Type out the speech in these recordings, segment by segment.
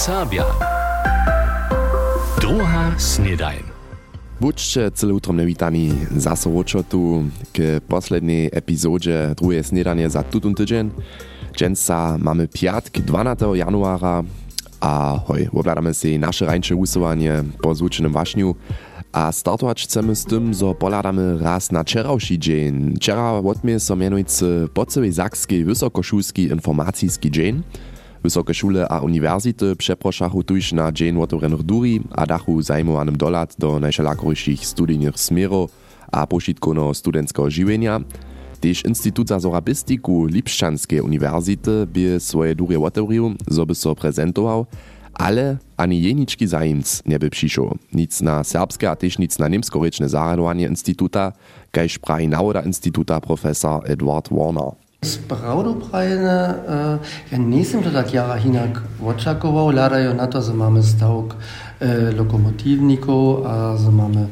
Serbia. Druga snedajn. Buďte celoutromne vítaní zase tu k poslednej epizódzie druhé snedanie za tutun tydzień. Džensa mamy piatk 12. januara a hoj, obladamy si nasze rańcze usuwanie po zvučenom wašniu a startować chcemy z tym, że poladamy raz na czerałszy dzień. Czera odmie so mianujcy Pocewej Zakskiej Wysokoszulski Informacyjski dzień. Wysokie szule a uniwersity przeproszachu tuż na dzień otworenych duri a dachu zajmowanym dolat do najszelakoryszych studijnych smerów a poszitkono studenckiego żywienia. Tež Institut za zorabistiku Lipšćanskej univerzity by swoje dury otworil, zo by so prezentował, ale ani jenički zajimc nie by přišel. Nic na serbske a tež nic na niemskorečne zaradovanie instituta, kajž praji nawoda instituta profesor Edward Warner. Spravdu prajene, ja nisem to tak jara hinak očakoval, ladajo na to, že máme stavk e, lokomotivnikov a že máme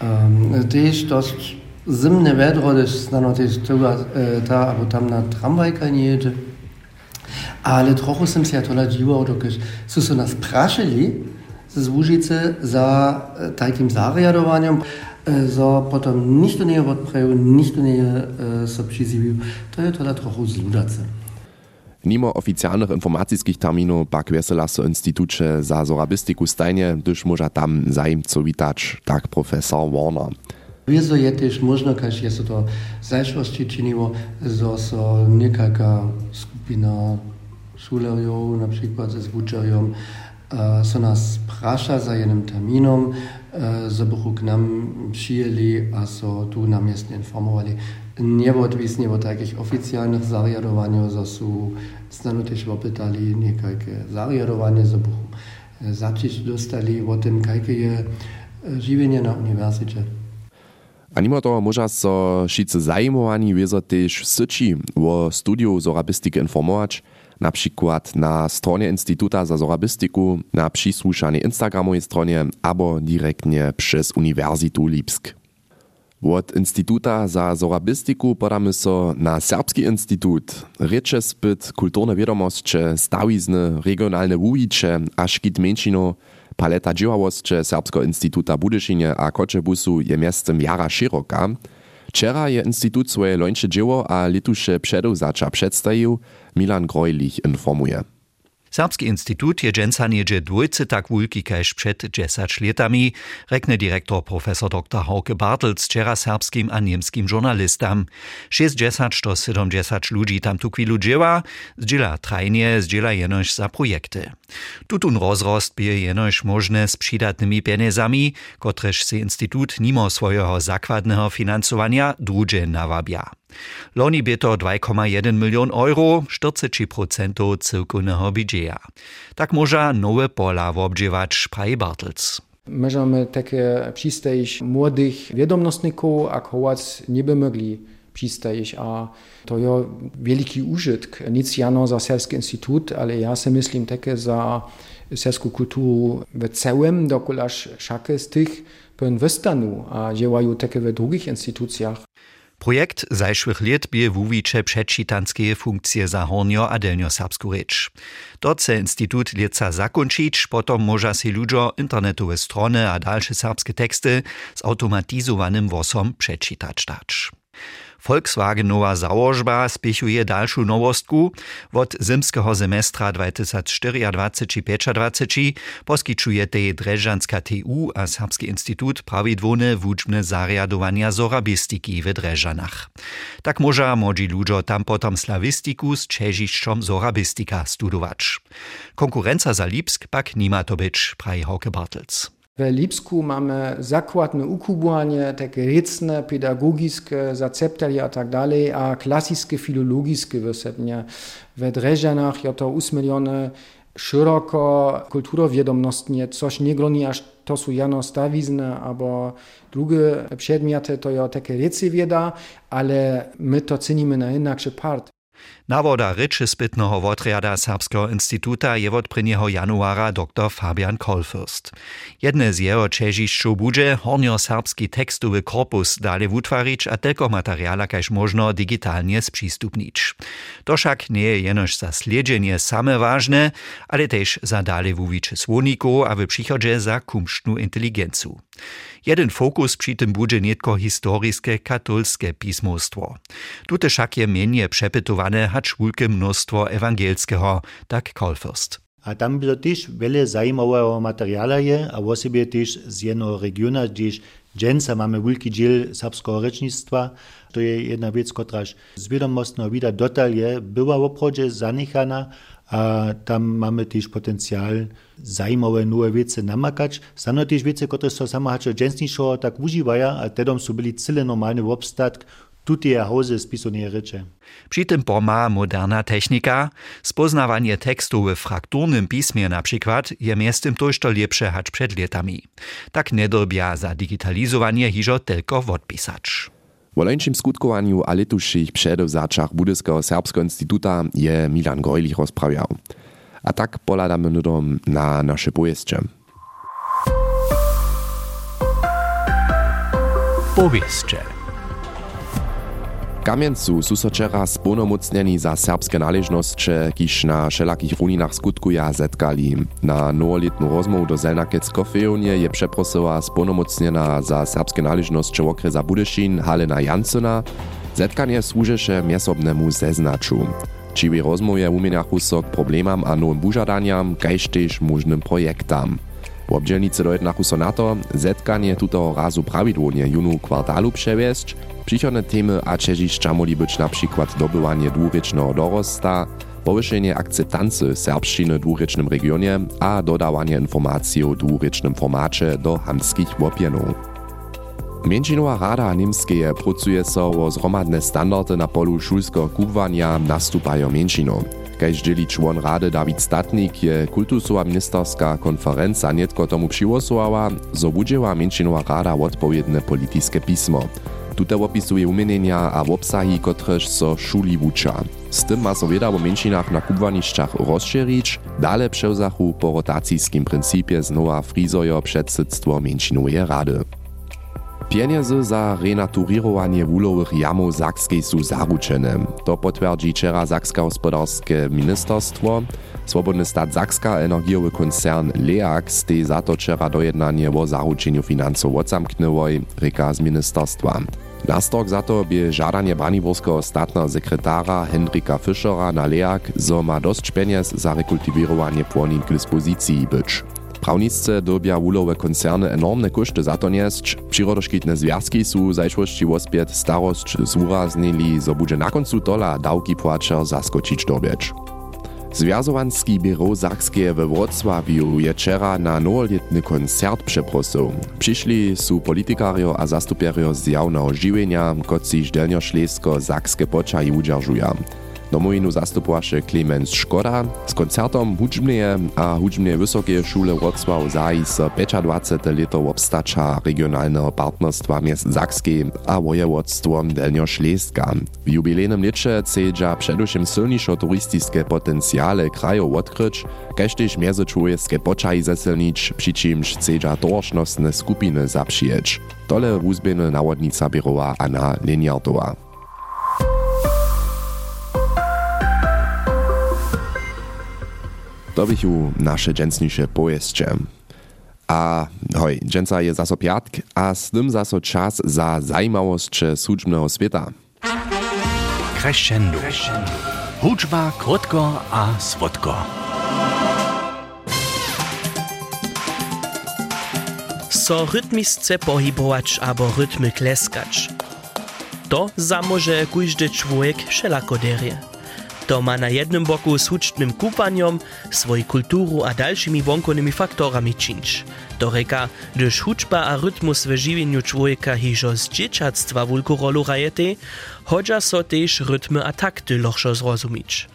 um, tež dosť zimne vedro, gdyż znano też tuga ta albo tam na tramwajka nie jedzie. Ale trochę sam się to nadziwał, dokąd su so nas praszyli z Łużycy za takim zariadowaniem, za potem nikt nie odprawił, nikt nie so przyzywił. To jest to trochę zludace. Mimo oficjalnych informacyjskich terminów pak wesela so Instytucie za zorabistiku stajnie, gdyż może tam zajmco witać, tak profesor Warner. Wieso je też można, kaž je to zajszłości czyniło, że so niekaka skupina šulerjów, na przykład ze zwuczerjom, so nas prasza za jednym terminom, że bychu k nam przyjęli, a so tu nam jest informowali. Nie odwisnie od takich oficjalnych zariadowań, że su znano też opytali niekalkie zariadowanie, że bychu zacząć dostali o tym, jakie je żywienie na uniwersytecie. A mimo toho môža so šice zajmowani wiezo tež syči o studiu zorabistiky informować, na przykład na stronie Instytuta za zorabistiku, na przysłuchanej Instagramowej stronie albo direktnie przez Uniwersytu Lipsk. Od Instytuta za zorabistiku podamy so na Serbski Instytut, riecze spyt kulturne wiadomości, stawizny, regionalne wujicze, a szkit męczino, paleta działalności Serbskiego Instytuta Budyszynie a Koczebusu je miastem jara szeroka. Wczera je Instytut swoje lońsze dzieło a litusze przedewzacza przedstawił, Milan Grojlich informuje. Serbski institut je niedzie dwójcy tak wulki kaž przed 10 latami, rekne dyrektor profesor dr Hauke Bartels wczera serbskim a niemskim żurnalistam. 60 do 70 ludzi tam tu chwilu dzieła, zdziela trajnie, zdziela jenoś za projekty. Tutun rozrost bie jenoś możne z przydatnymi pieniędzami, kotreż se institut mimo swojego zakładnego finansowania drugie nawabia. Loni bie to 2,1 milion euro, 40% cyrkownego budżetu. Tak może nowe pola wobdziewać praje Bartels. Możemy takie przystajić młodych wiadomostników, a kołac nie by mogli przystajić, a to jest wielki użytk. Nic jano za Serski Instytut, ale ja sobie myślę takie za serską kulturę w całym, dokulaż szakę z tych pełen wystanu, a działają takie w drugich instytucjach. Projekt zajszłych lat bie wuwicze przedczytanskie funkcje za hornio a delnio. To chce Instytut lieca zakończyć, potom może się ludzo internetowe strony a dalsze serbskie teksty z automatyzowanym wosom. Volkswagenowa założba spiechuje dalszą nowostku. Od zimskiego semestra 2024-2025 poskiczuje tej Dreżanska TU a Serbski Instytut prawidłowne wódźbne zariadowania zorabistiki w Dreżanach. Tak może młodzi ludzie tam potom slawistiku z czeziszczom zorabistika studować. Konkurencja za Lipsk pak nima to być, praje Hauke Bartels. W Lipsku mamy zakładne ukubłanie, takie rycne, pedagogiczne, zaceptelia a tak dalej, a klasyczne, filologiczne wysepnie. W Dreżanach jest to usmylione szeroko kulturowiadomostnie, coś nie groni aż to są jano stawizny, albo drugie przedmioty to jest takie rycy wieda, ale my to cenimy na inakszy part. Nawoda ryczy spytnego wotriada Serbskiego Instytuta je od 1. januara dr Fabian Kolfürst. Jedne z jego czeziszczów budzie hornio-serbski tekstowy korpus dalej wutwarić, a tylko materiala każ można digitalnie sprzystupnić. To wszak nie je jenoż za śledzenie same ważne, ale też za dalej wuwicze słoniku, a w przychodzie za kumsztnu inteligencję. Jeden fokus przy tym bude nietko historiskie katolskie pismostwo. Tute však je mienie przepytowane hacz wulke mnóstwo ewangelskiego, tak Kolfürst. A tam było też wiele zajmowego materiału a w sobie też z jednego regionu, gdzieś dżęca mamy wielki dziel serbskiego recznictwa. To je jedna rzecz, która z wiadomostno widać dotal je, była w obchodzie zanichana, a tam mamy też potencjał zajmowe nowe wiece namakać. Stano też wiece, które są samo hacze dżęsniejszego tak używają, a tedom są byli cyle normalny obstatk, tutie hauzy spisonie rycze. Przy tym pomaga moderna technika. Spoznawanie tekstu w frakturnym pismie na przykład je miestem to lepsze hacz przed latami. Tak nie dobia za digitalizowanie hiżo tylko odpisać. W oleńczym skutkowaniu a letuších předovzačach Budyskiego Serbskiego Instytuta je Milan Grojlich rozprawiał. A tak poladamy nudom na nasze powieście. Powieście. Kamieńcu su so wczera spunomocnieni za serbskie należności, kiż na wszelakich runinach skutkuja zetkali. Na nowoletną rozmowę do Zelnakec Kofejonie je przeprosiła spunomocniena za serbskie należności okresa Budyszin Halena Jansyna. Zetkanie służysze miesobnemu zeznaczu. Čiwi rozmoje umieniachu so k problemam a nowym bużadaniam, kajż też możnym projektam. W obdzielnicy dojednachu so na to, zetkanie tutego razu prawidłownie junu kwartalu przewieźć, Přichodne temy a Čežišća moli być na przykład dobywanie dwurycznego dorosta, powyższenie akceptancy w dwurycznym regionie a dodawanie informacji o dwurycznym formacie do hamskich łopienów. Międzinowa Rada Niemskie pracuje so o zromadne standardy na polu szulskiego kubwania nastupają międzyną. Kaž dzieli człon Rady Dawid Statnik je kultusowa ministerska konferencja nietko tomu przyłosowała, zo budziła międzinowa Rada odpowiedne polityczne pismo. Tute opisuje umienienia a obsahi, kotrež so šuli wuča. Z tym ma so wieda o menšinach na kubwanišćach rozširić, dale převzachu po rotacijskim principie znowa frizojo předsydstwo menšinowej rady. Pieniądze za renaturowanie wulowych jamów Zakskiej są zaruczone. To potwierdzi wczoraj Zakska gospodarskie ministerstwo. Swobodny stat Zakska energiowy koncern LEAG stej za to wczoraj dojednanie o zaruczeniu finansów odzamknęłoj, reka z ministerstwa. Nastok za to by żadanie Braniborskiego statna sekretara Henrika Fischera na LEAG, zo ma dość pieniędzy za rekultiwowanie płonin k dyspozycji być. Prawnicy dobia wulowe koncerny enormne koszty za to nieść. Przyrodoszkitne związki są zajszłości wospiet starość zuraznili, zo bude na końcu dola dałki płacer zaskoczyć dobieć. Zwiazowanski biuro Zakskie we Wrocławiu je wczera na nowoletny koncert przeprosił. Przyszli su politikario a zastupierio z jawnego żywienia, kociż delnioszlesko-zakskie poczaji udzierżują. Domowinu zastupowaše Clemens Škoda. Z koncertom hudžbneje a hudžbneje wysokie šule Wrocław zaji so 25 leto obstacza regionalnego partnerstwa miast Zakskiej a województwom Delniošleska. W jubilejnym lecie chcedza przedewším silniejsze turystyczne potencjale krajów odkryć, kaž też międzyczłowieckie poczaji zesilnić, przy czymś chcedza torocznostne skupiny zaprzyjeć. Tole wuzbieny nawodnica birowa Anna Leniartowa. To bychu nasze dżęsniejsze powieście. A hoj, dżęca je zaso piatk, a z tym zaso czas za zajmawość służbnego świata. Crescendo. Huczba, krótko a słodko. So rytmisce pohybować albo rytmy kleskać. To zamoże każdy człowiek wszelako derie. To ma na jednym boku z hucznym kupaniem, swoją kulturu a dalszymi wonkolnymi faktorami czynić. To reka, gdyż huczba a rytmus w żywieniu człowieka hiżo z dzieciactwa wulku rolu rajety, chodźa so też rytmy a takty lochszo zrozumieć.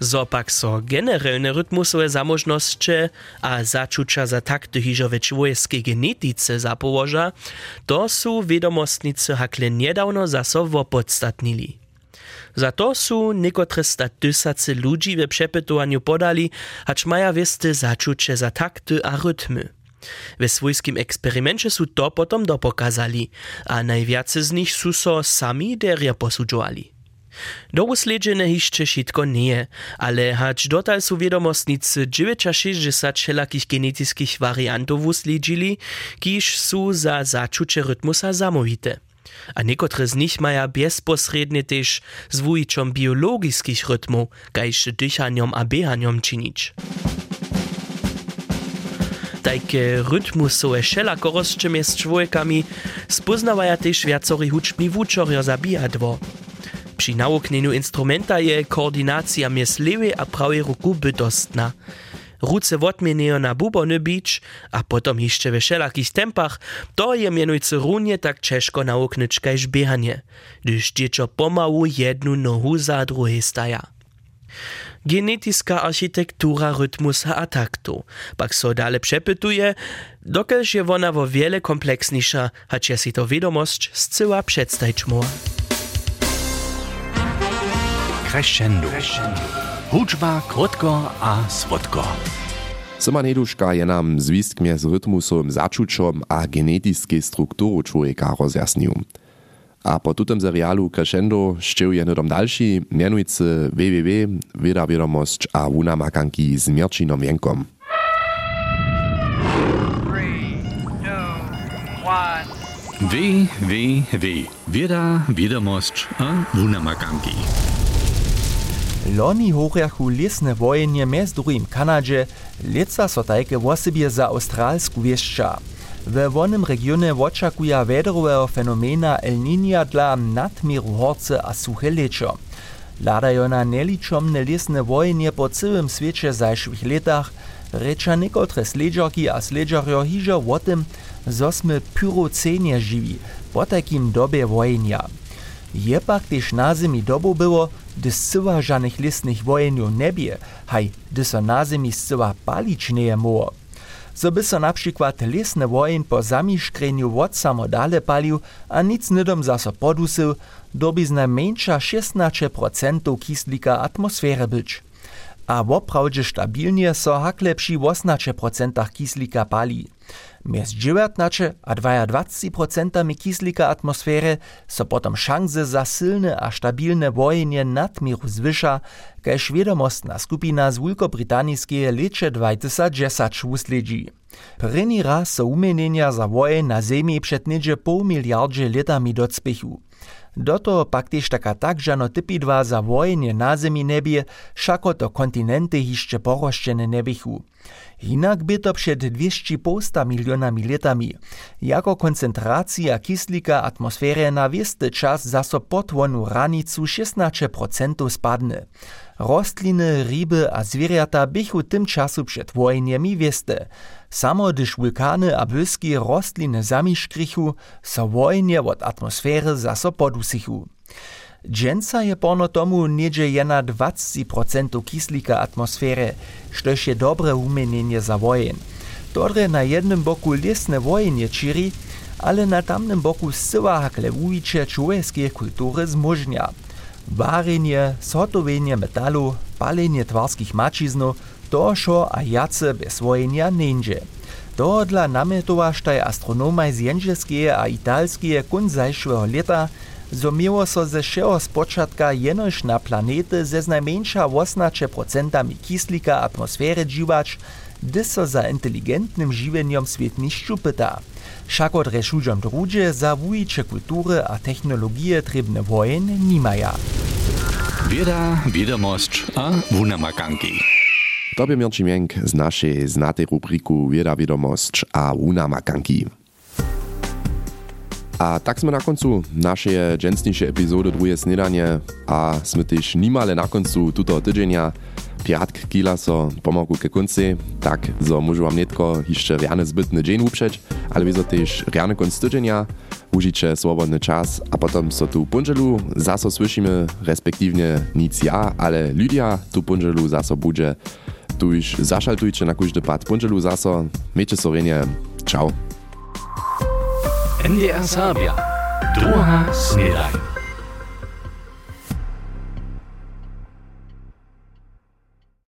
Zopak so generalne rytmusowe zamożności a zaczucia za takty hiżo we człowieckiej genetice zapołoża, to są wiadomostnicy hakle niedawno zaso podstatnili. Za to su niekotre sta tysacy ludzi we przepytowaniu podali, hacz maja wiesty zaczucie za takty a rytmy. We swojskim eksperymencie su to potom dopokazali, a najwiacy z nich su so sami deria posudzowali. Do usledźene hišće šitko nie, ale hać dotal su wiadomostnicy 69 wszelakich genetickich wariantów usledźili, kiż su za zaczucie rytmusa zamówite. A niekotre z nich maja bezposrednie też z wujiczom biologickich rytmów, kajż dychaniom a behaniom czynić. Takie rytmusowe wszelako rozczymy z człowiekami spoznawaja też wiacory huczbni wuczorio zabijadwo. Przy nauknieniu instrumenta je koordynacja mies lewej a prawej ruku bytostna. Ruce wotmieniejo na bubony bić, a potom jeszcze we wszelakich tempach, to je mianujcy runie tak ciężko nauknyć kajż biehanie, gdyż dziecko pomału jednu nohu za drugiej staja. Genetyska architektura rytmusa a taktu, pak so dale przepytuje, dokelż je wona wo wiele kompleksniejsza, hacz je si to wiadomość zcyła przedstawić mu. Crescendo. Hudžba, krotko a słodko. Soma Neduška je nam zwistkmje z rytmusom, začučom a genetiskiej strukturu człowieka rozjasnił. A po tutem serialu Crescendo šćeł je nedom další, mianujcy www, Weda Wiadomość a Wuna Makanki z Mirčinom Jenkom. Wie, wie. Wieda, wiadomość a wunamakanki. Loni horjachu lesne wojenje mez drugim Kanadže, leca so tajke wosebje za australsku wieszcza. We wonym regionie oczekuja wedrowego fenomena El Niña dla nadmiru horce a suche leczo. Ladajo na neliczomne lesne wojenje po całym świecie zajszłych latach, Reča niekotre sledžarki a sledžarjo hižo o tym, zo sme pyrocenie živi, po takim dobie wojenia. Je pak też na zemi dobu było, gdy zcyła żadnych listnych wojenów nie bie, haj, gdy so na zemi zcyła palić nie było. So by so na przykład lesny wojen po zamiszkreniu od samo dale palił, a nic nydom zaso podusył, doby z najmniejsza 16% kislika atmosfery być a woprawdźe stabilnie so hakle przy 18% kislika pali. Mjez 19 a 22% kislika atmosfery so potom szanse za silne a stabilne wojenje nadmiru zwyża, kaž wiadomostna skupina z Wielkobrytanijskie lecze 2010 usledzi. Prynny raz so umienienia za wojen na zemi przed niedzie pół miliardzie latami docpechu. Do toho pak tež taka tak žano typidva za wojenje na zemi nebie, šako to kontinenty hišće poroščene nebichu. Hinak by to przed 200 milionami latami, jako koncentracja kislika atmosfery na wiesty czas zaso potwonu ranicu 16% spadne. Rostliny, ryby a zwierzęta bychu tym czasu przed wojenjemi wieste. Samo gdyż wulkany a błyski rostliny zamiszkrichu, so wojenje od atmosfery zaso podusichu. Dżęca je pono tomu niedzie jena 20% kislika atmosfery, štož je dobre umienienie za wojen. Tore na jednym boku lesne wojenje čiri, ale na tamnym boku zcyła hakle uwicze człowieckie kultury zmożnia. Varenje, sotowenje metalu, palenie twarskich mačiznov, to šo a jace bez vojenja nenže. Tohodla nametovaštaj astronomaj z a italskeje kun zajšvého leta, zo miło so ze všeho spočatka jenož na planety ze znajmniejsza 18% kislika atmosfery dziwacz, gdy so za inteligentnym žiwenjom svět nišću pyta. Však od rešužom druže za wujiče kultury a technologije trebne wojen nimaja. Wieda, wiadomość a wunamakanki. Tobie Mirči Mienk z naszej znatej rubriku Wieda, wiadomość a wunamakanki. A tak sme na koncu naszej dżęsniejszej epizody drugie snedanie a sme też nimale na koncu tuto tydzienia piatk kila so pomogu ke konci, tak zo môžu vám netko jeszcze riane zbytny dzień uprzeć, ale wiedzą też riane konc tydzienia, užiče swobodny czas, a potom so tu punželu zaso słyszymy, respektywnie nic ja, ale Lydia tu punželu zaso bude. Tu już zaszaltujcie na każdy pad punželu zaso. Miejcie sorenie. Ciao. NDR Serbia. Droha Snedain.